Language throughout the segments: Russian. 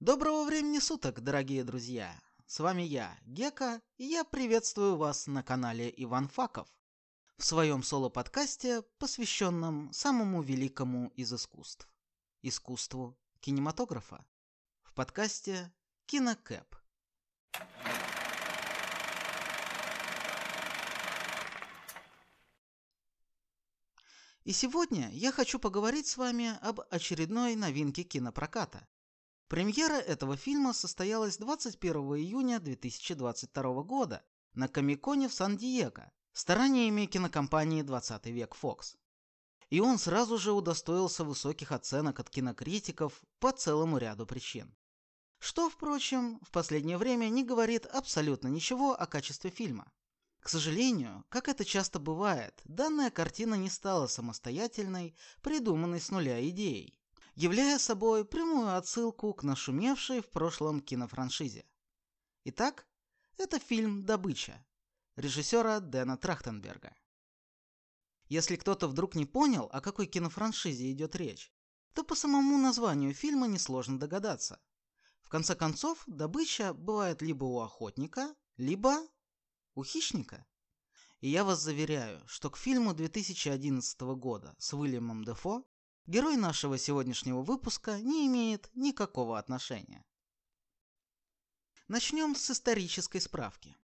Доброго времени суток, дорогие друзья! С вами я, Гека, и я приветствую вас на канале Иван Факов в своем соло-подкасте, посвященном самому великому из искусств – искусству кинематографа. В подкасте «Кинокэп». И сегодня я хочу поговорить с вами об очередной новинке кинопроката. Премьера этого фильма состоялась 21 июня 2022 года на Комиконе в Сан-Диего стараниями кинокомпании «20 век Fox». И он сразу же удостоился высоких оценок от кинокритиков по целому ряду причин. Что, впрочем, в последнее время не говорит абсолютно ничего о качестве фильма. К сожалению, как это часто бывает, данная картина не стала самостоятельной, придуманной с нуля идеей, являя собой прямую отсылку к нашумевшей в прошлом кинофраншизе. Итак, это фильм «Добыча» режиссера Дэна Трахтенберга. Если кто-то вдруг не понял, о какой кинофраншизе идет речь, то по самому названию фильма несложно догадаться. В конце концов, добыча бывает либо у охотника, либо у хищника. И я вас заверяю, что к фильму 2011 года с Уильямом Дефо герой нашего сегодняшнего выпуска не имеет никакого отношения. Начнем с исторической справки.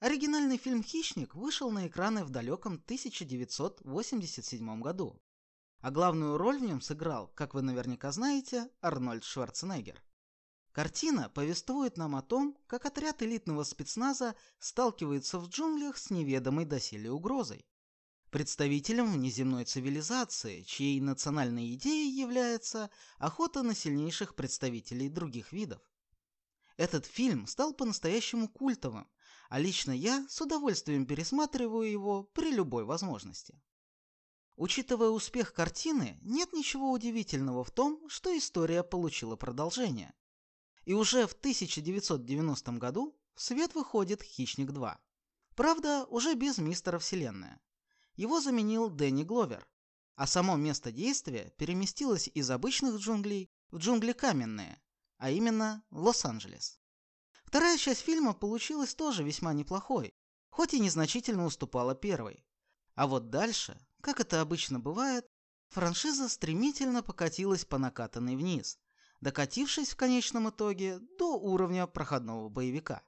Оригинальный фильм «Хищник» вышел на экраны в далеком 1987 году. А главную роль в нем сыграл, как вы наверняка знаете, Арнольд Шварценеггер. Картина повествует нам о том, как отряд элитного спецназа сталкивается в джунглях с неведомой доселе угрозой. Представителем внеземной цивилизации, чьей национальной идеей является охота на сильнейших представителей других видов. Этот фильм стал по-настоящему культовым, а лично я с удовольствием пересматриваю его при любой возможности. Учитывая успех картины, нет ничего удивительного в том, что история получила продолжение. И уже в 1990 году в свет выходит «Хищник 2». Правда, уже без Мистера Вселенная. Его заменил Дэнни Гловер, а само место действия переместилось из обычных джунглей в джунгли каменные, а именно Лос-Анджелес. Вторая часть фильма получилась тоже весьма неплохой, хоть и незначительно уступала первой. А вот дальше, как это обычно бывает, франшиза стремительно покатилась по накатанной вниз – докатившись в конечном итоге до уровня проходного боевика.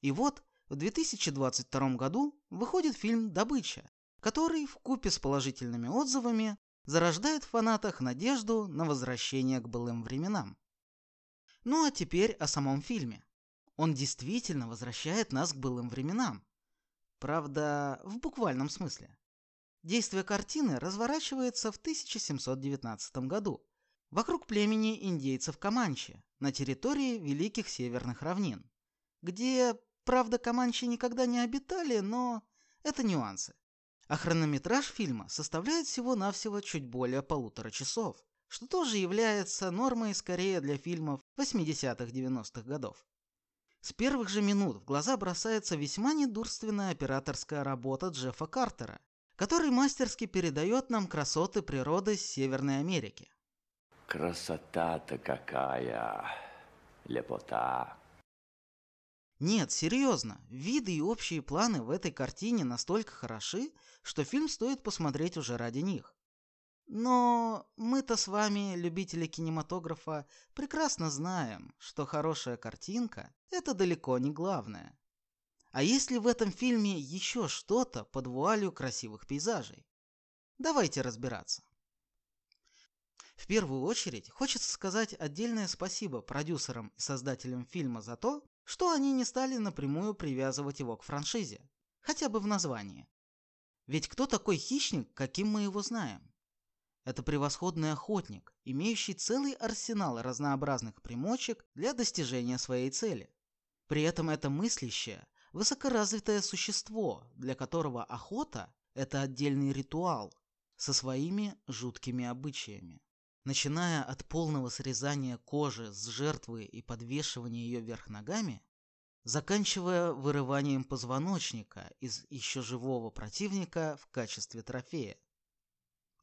И вот в 2022 году выходит фильм «Добыча», который в купе с положительными отзывами зарождает в фанатах надежду на возвращение к былым временам. Ну а теперь о самом фильме. Он действительно возвращает нас к былым временам. Правда, в буквальном смысле. Действие картины разворачивается в 1719 году, вокруг племени индейцев Каманчи на территории Великих Северных Равнин, где, правда, Каманчи никогда не обитали, но это нюансы. А хронометраж фильма составляет всего-навсего чуть более полутора часов, что тоже является нормой скорее для фильмов 80-х-90-х годов. С первых же минут в глаза бросается весьма недурственная операторская работа Джеффа Картера, который мастерски передает нам красоты природы Северной Америки. Красота-то какая! Лепота! Нет, серьезно, виды и общие планы в этой картине настолько хороши, что фильм стоит посмотреть уже ради них. Но мы-то с вами, любители кинематографа, прекрасно знаем, что хорошая картинка – это далеко не главное. А есть ли в этом фильме еще что-то под вуалью красивых пейзажей? Давайте разбираться. В первую очередь хочется сказать отдельное спасибо продюсерам и создателям фильма за то, что они не стали напрямую привязывать его к франшизе, хотя бы в названии. Ведь кто такой хищник, каким мы его знаем? Это превосходный охотник, имеющий целый арсенал разнообразных примочек для достижения своей цели. При этом это мыслящее, высокоразвитое существо, для которого охота – это отдельный ритуал со своими жуткими обычаями начиная от полного срезания кожи с жертвы и подвешивания ее вверх ногами, заканчивая вырыванием позвоночника из еще живого противника в качестве трофея.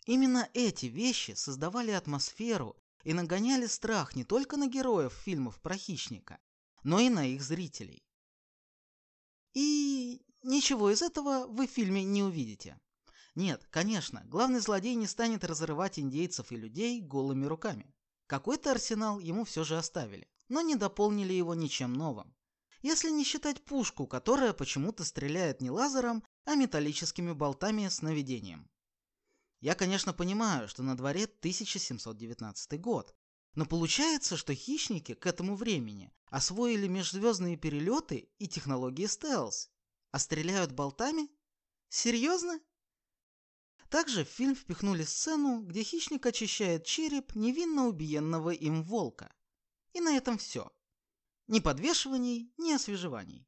Именно эти вещи создавали атмосферу и нагоняли страх не только на героев фильмов про хищника, но и на их зрителей. И ничего из этого вы в фильме не увидите. Нет, конечно, главный злодей не станет разрывать индейцев и людей голыми руками. Какой-то арсенал ему все же оставили, но не дополнили его ничем новым. Если не считать пушку, которая почему-то стреляет не лазером, а металлическими болтами с наведением. Я, конечно, понимаю, что на дворе 1719 год, но получается, что хищники к этому времени освоили межзвездные перелеты и технологии стелс, а стреляют болтами? Серьезно? Также в фильм впихнули сцену, где хищник очищает череп невинно убиенного им волка. И на этом все. Ни подвешиваний, ни освежеваний.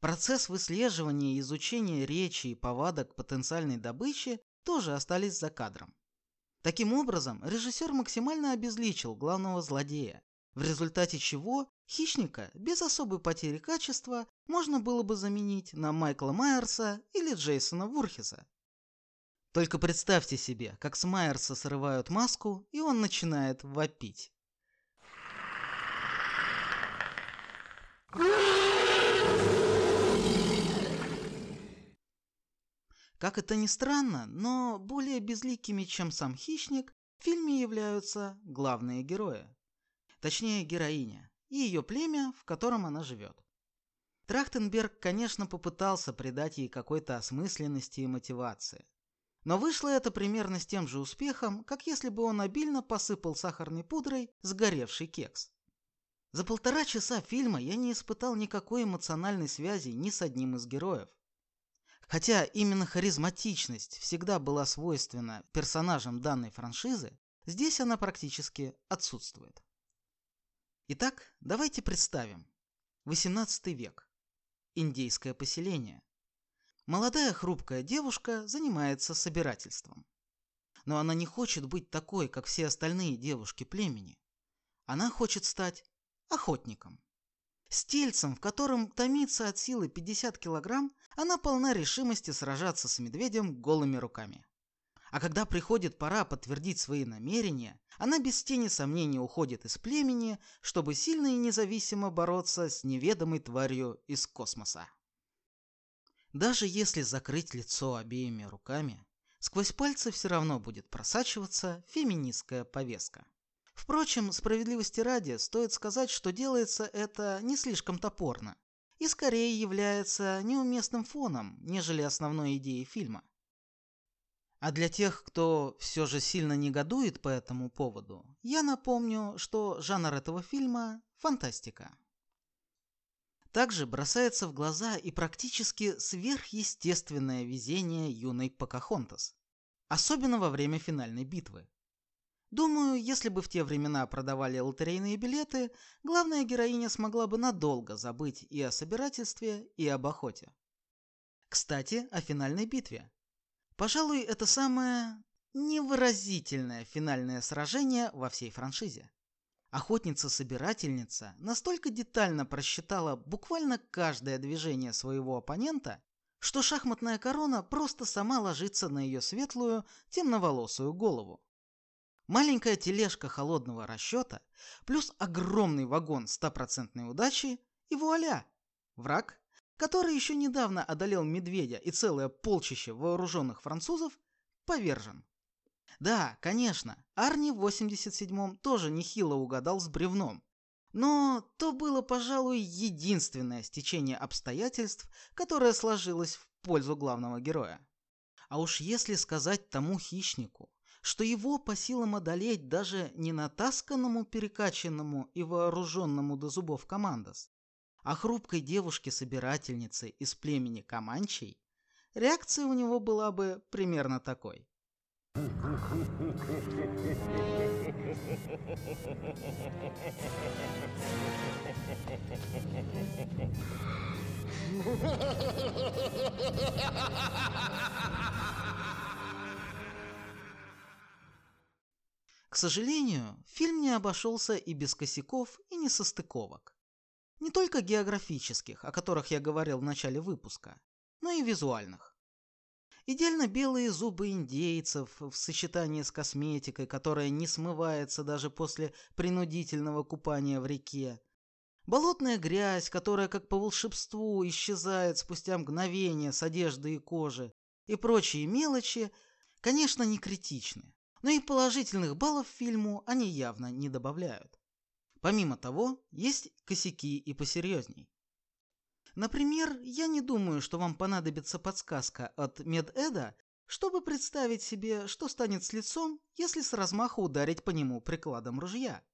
Процесс выслеживания и изучения речи и повадок потенциальной добычи тоже остались за кадром. Таким образом, режиссер максимально обезличил главного злодея, в результате чего хищника без особой потери качества можно было бы заменить на Майкла Майерса или Джейсона Вурхиса. Только представьте себе, как с Майерса срывают маску, и он начинает вопить. Как это ни странно, но более безликими, чем сам хищник, в фильме являются главные герои. Точнее, героиня и ее племя, в котором она живет. Трахтенберг, конечно, попытался придать ей какой-то осмысленности и мотивации – но вышло это примерно с тем же успехом, как если бы он обильно посыпал сахарной пудрой сгоревший кекс. За полтора часа фильма я не испытал никакой эмоциональной связи ни с одним из героев. Хотя именно харизматичность всегда была свойственна персонажам данной франшизы, здесь она практически отсутствует. Итак, давайте представим. 18 век. Индейское поселение. Молодая хрупкая девушка занимается собирательством. Но она не хочет быть такой, как все остальные девушки племени. Она хочет стать охотником. С тельцем, в котором томится от силы 50 килограмм, она полна решимости сражаться с медведем голыми руками. А когда приходит пора подтвердить свои намерения, она без тени сомнений уходит из племени, чтобы сильно и независимо бороться с неведомой тварью из космоса. Даже если закрыть лицо обеими руками, сквозь пальцы все равно будет просачиваться феминистская повестка. Впрочем, справедливости ради, стоит сказать, что делается это не слишком топорно и скорее является неуместным фоном, нежели основной идеей фильма. А для тех, кто все же сильно негодует по этому поводу, я напомню, что жанр этого фильма – фантастика. Также бросается в глаза и практически сверхъестественное везение юной Покахонтас. Особенно во время финальной битвы. Думаю, если бы в те времена продавали лотерейные билеты, главная героиня смогла бы надолго забыть и о собирательстве, и об охоте. Кстати, о финальной битве. Пожалуй, это самое невыразительное финальное сражение во всей франшизе. Охотница-собирательница настолько детально просчитала буквально каждое движение своего оппонента, что шахматная корона просто сама ложится на ее светлую, темноволосую голову. Маленькая тележка холодного расчета плюс огромный вагон стопроцентной удачи и вуаля! Враг, который еще недавно одолел медведя и целое полчище вооруженных французов, повержен. Да, конечно, Арни в 87-м тоже нехило угадал с бревном. Но то было, пожалуй, единственное стечение обстоятельств, которое сложилось в пользу главного героя. А уж если сказать тому хищнику, что его по силам одолеть даже не натасканному, перекачанному и вооруженному до зубов командос, а хрупкой девушке-собирательнице из племени Каманчей, реакция у него была бы примерно такой. К сожалению, фильм не обошелся и без косяков, и несостыковок. Не только географических, о которых я говорил в начале выпуска, но и визуальных. Идеально белые зубы индейцев в сочетании с косметикой, которая не смывается даже после принудительного купания в реке. Болотная грязь, которая как по волшебству исчезает спустя мгновение с одежды и кожи. И прочие мелочи, конечно, не критичны. Но и положительных баллов фильму они явно не добавляют. Помимо того, есть косяки и посерьезней. Например, я не думаю, что вам понадобится подсказка от Медэда, чтобы представить себе, что станет с лицом, если с размаха ударить по нему прикладом ружья.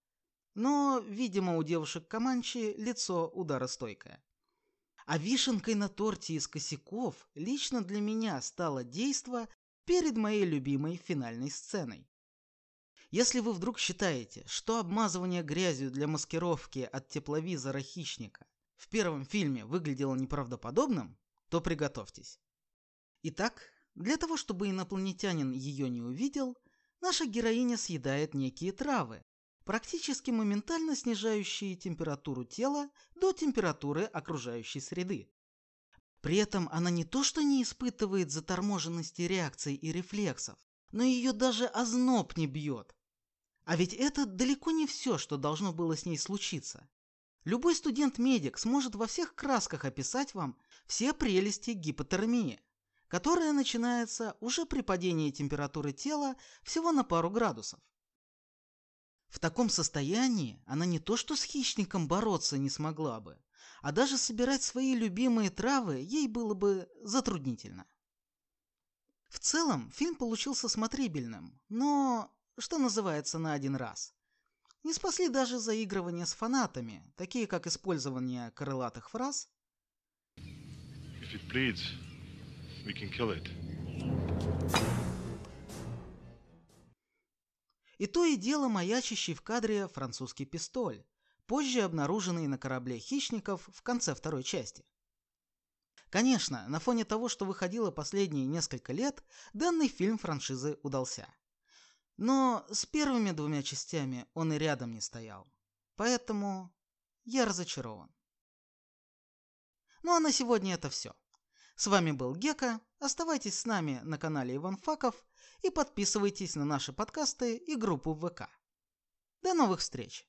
Но, видимо, у девушек Каманчи лицо ударостойкое. А вишенкой на торте из косяков лично для меня стало действо перед моей любимой финальной сценой. Если вы вдруг считаете, что обмазывание грязью для маскировки от тепловизора хищника в первом фильме выглядело неправдоподобным, то приготовьтесь. Итак, для того, чтобы инопланетянин ее не увидел, наша героиня съедает некие травы, практически моментально снижающие температуру тела до температуры окружающей среды. При этом она не то что не испытывает заторможенности реакций и рефлексов, но ее даже озноб не бьет. А ведь это далеко не все, что должно было с ней случиться. Любой студент-медик сможет во всех красках описать вам все прелести гипотермии, которая начинается уже при падении температуры тела всего на пару градусов. В таком состоянии она не то что с хищником бороться не смогла бы, а даже собирать свои любимые травы ей было бы затруднительно. В целом фильм получился смотрибельным, но, что называется, на один раз. Не спасли даже заигрывания с фанатами, такие как использование крылатых фраз bleeds, и то и дело маячащий в кадре французский пистоль, позже обнаруженный на корабле хищников в конце второй части. Конечно, на фоне того, что выходило последние несколько лет, данный фильм франшизы удался. Но с первыми двумя частями он и рядом не стоял. Поэтому я разочарован. Ну а на сегодня это все. С вами был Гека. Оставайтесь с нами на канале Иван Факов и подписывайтесь на наши подкасты и группу ВК. До новых встреч!